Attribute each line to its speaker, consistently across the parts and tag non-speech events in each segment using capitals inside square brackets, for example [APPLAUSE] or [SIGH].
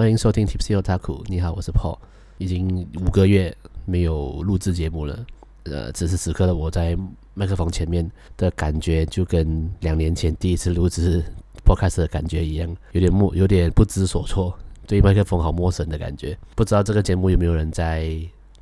Speaker 1: 欢迎收听 Tipsy Otaku。你好，我是 Paul。已经五个月没有录制节目了。呃，此时此刻的我在麦克风前面的感觉，就跟两年前第一次录制 Podcast 的感觉一样，有点陌，有点不知所措，对麦克风好陌生的感觉。不知道这个节目有没有人在？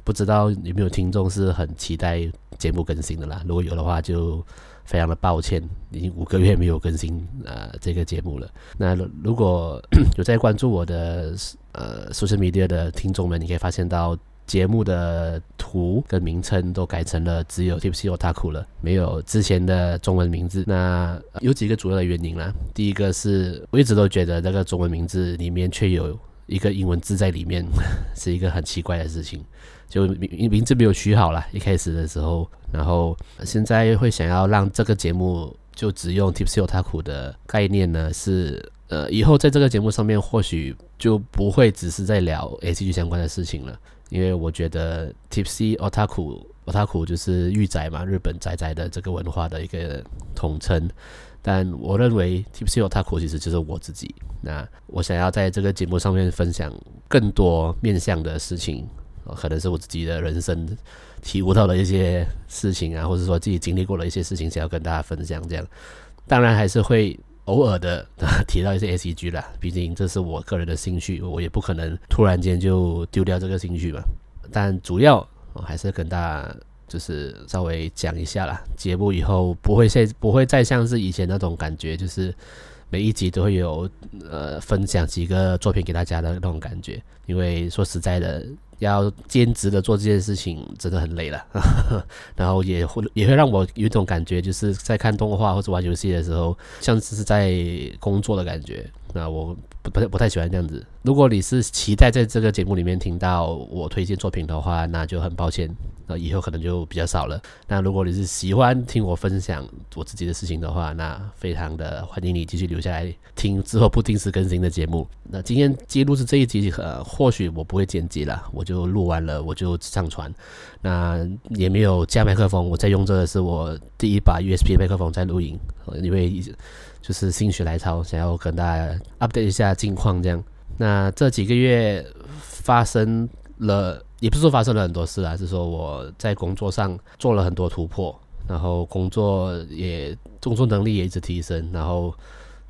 Speaker 1: 不知道有没有听众是很期待节目更新的啦？如果有的话，就非常的抱歉，已经五个月没有更新呃这个节目了。那如果 [COUGHS] 有在关注我的呃 social media 的听众们，你可以发现到节目的图跟名称都改成了只有 Tipsy Otaku 了，没有之前的中文名字。那有几个主要的原因啦。第一个是我一直都觉得这个中文名字里面却有一个英文字在里面，[LAUGHS] 是一个很奇怪的事情。就名名字没有取好了，一开始的时候，然后现在会想要让这个节目就只用 Tipsy Otaku 的概念呢，是呃以后在这个节目上面或许就不会只是在聊 ACG 相关的事情了，因为我觉得 Tipsy Otaku Otaku 就是御宅嘛，日本宅宅的这个文化的一个统称，但我认为 Tipsy Otaku 其实就是我自己，那我想要在这个节目上面分享更多面向的事情。可能是我自己的人生体悟到的一些事情啊，或者说自己经历过的一些事情，想要跟大家分享。这样，当然还是会偶尔的 [LAUGHS] 提到一些 ACG 啦，毕竟这是我个人的兴趣，我也不可能突然间就丢掉这个兴趣嘛。但主要还是跟大家就是稍微讲一下啦，节目以后不会再不会再像是以前那种感觉，就是每一集都会有呃分享几个作品给大家的那种感觉，因为说实在的。要兼职的做这件事情真的很累了，[LAUGHS] 然后也会也会让我有一种感觉，就是在看动画或者玩游戏的时候，像是在工作的感觉。那我不不太不太喜欢这样子。如果你是期待在这个节目里面听到我推荐作品的话，那就很抱歉，那以后可能就比较少了。那如果你是喜欢听我分享我自己的事情的话，那非常的欢迎你继续留下来听之后不定时更新的节目。那今天记录是这一集，呃，或许我不会剪辑了，我就录完了我就上传。那也没有加麦克风，我在用这个是我第一把 USB 麦克风在录音，因为。就是心血来潮，想要跟大家 update 一下近况，这样。那这几个月发生了，也不是说发生了很多事啊，是说我在工作上做了很多突破，然后工作也工作能力也一直提升，然后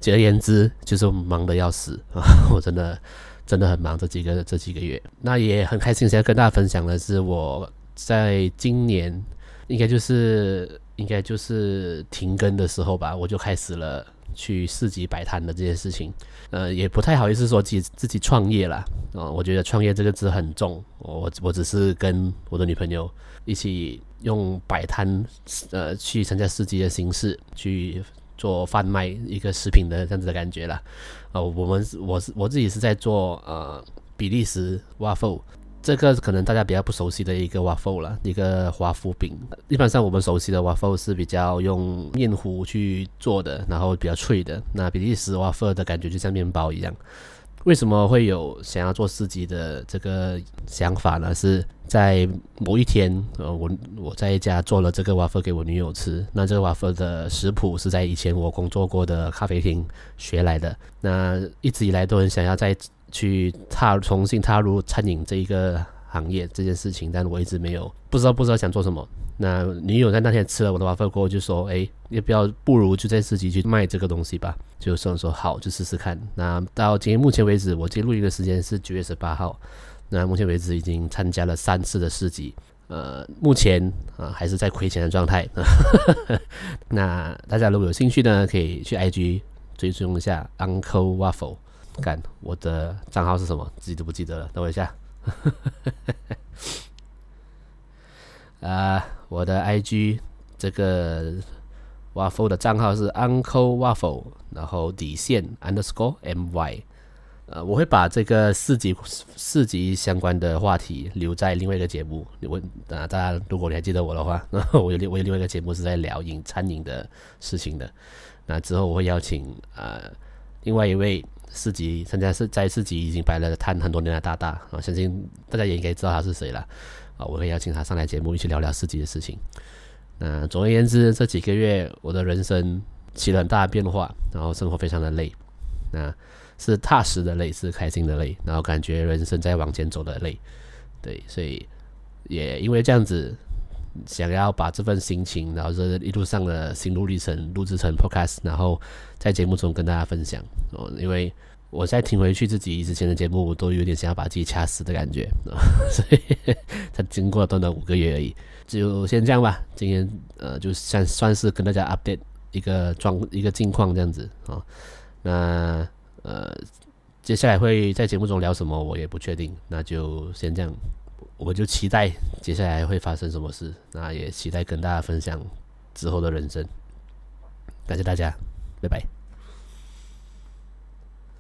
Speaker 1: 简而言之就是忙得要死啊！[LAUGHS] 我真的真的很忙，这几个这几个月。那也很开心，想要跟大家分享的是，我在今年应该就是应该就是停更的时候吧，我就开始了。去市集摆摊的这件事情，呃，也不太好意思说自己自己创业啦。啊、我觉得创业这个字很重，我我只是跟我的女朋友一起用摆摊，呃，去参加市集的形式去做贩卖一个食品的这样子的感觉啦。呃，我们我是我自己是在做呃比利时 waffle。这个可能大家比较不熟悉的一个 waffle 了，一个华夫饼。一般上我们熟悉的 waffle 是比较用面糊去做的，然后比较脆的。那比利时 waffle 的感觉就像面包一样。为什么会有想要做市集的这个想法呢？是在某一天，呃，我我在一家做了这个 waffle 给我女友吃。那这个 waffle 的食谱是在以前我工作过的咖啡厅学来的。那一直以来都很想要在。去踏重新踏入餐饮这一个行业这件事情，但我一直没有不知道不知道想做什么。那女友在那天吃了我的 waffle 过后就说：“哎，要不要不如就在市集去卖这个东西吧？”就说说好，就试试看。那到今天目前为止，我今天录音的时间是九月十八号。那目前为止已经参加了三次的市集，呃，目前啊、还是在亏钱的状态。[LAUGHS] 那大家如果有兴趣呢，可以去 IG 追踪一下 Uncle Waffle。干，我的账号是什么？自己都不记得了。等我一下。[LAUGHS] 啊，我的 IG 这个 Waffle 的账号是 Uncle Waffle，然后底线 Underscore My。呃，我会把这个四级四级相关的话题留在另外一个节目。我啊，大家如果你还记得我的话，然后我有另我有另外一个节目是在聊饮餐饮的事情的。那之后我会邀请呃另外一位。市集参加是在市集已经摆了摊很多年的大大啊，相信大家也应该知道他是谁了啊。我会邀请他上来节目一起聊聊市集的事情。那总而言之，这几个月我的人生起了很大的变化，然后生活非常的累。那是踏实的累，是开心的累，然后感觉人生在往前走的累。对，所以也因为这样子，想要把这份心情，然后这一路上的心路历程录制成 podcast，然后在节目中跟大家分享。哦，因为我在听回去自己之前的节目，我都有点想要把自己掐死的感觉。[LAUGHS] 所以才经过短短五个月而已，就先这样吧。今天呃，就算算是跟大家 update 一个状一个近况这样子啊。那呃，接下来会在节目中聊什么，我也不确定。那就先这样，我就期待接下来会发生什么事。那也期待跟大家分享之后的人生。感谢大家，拜拜。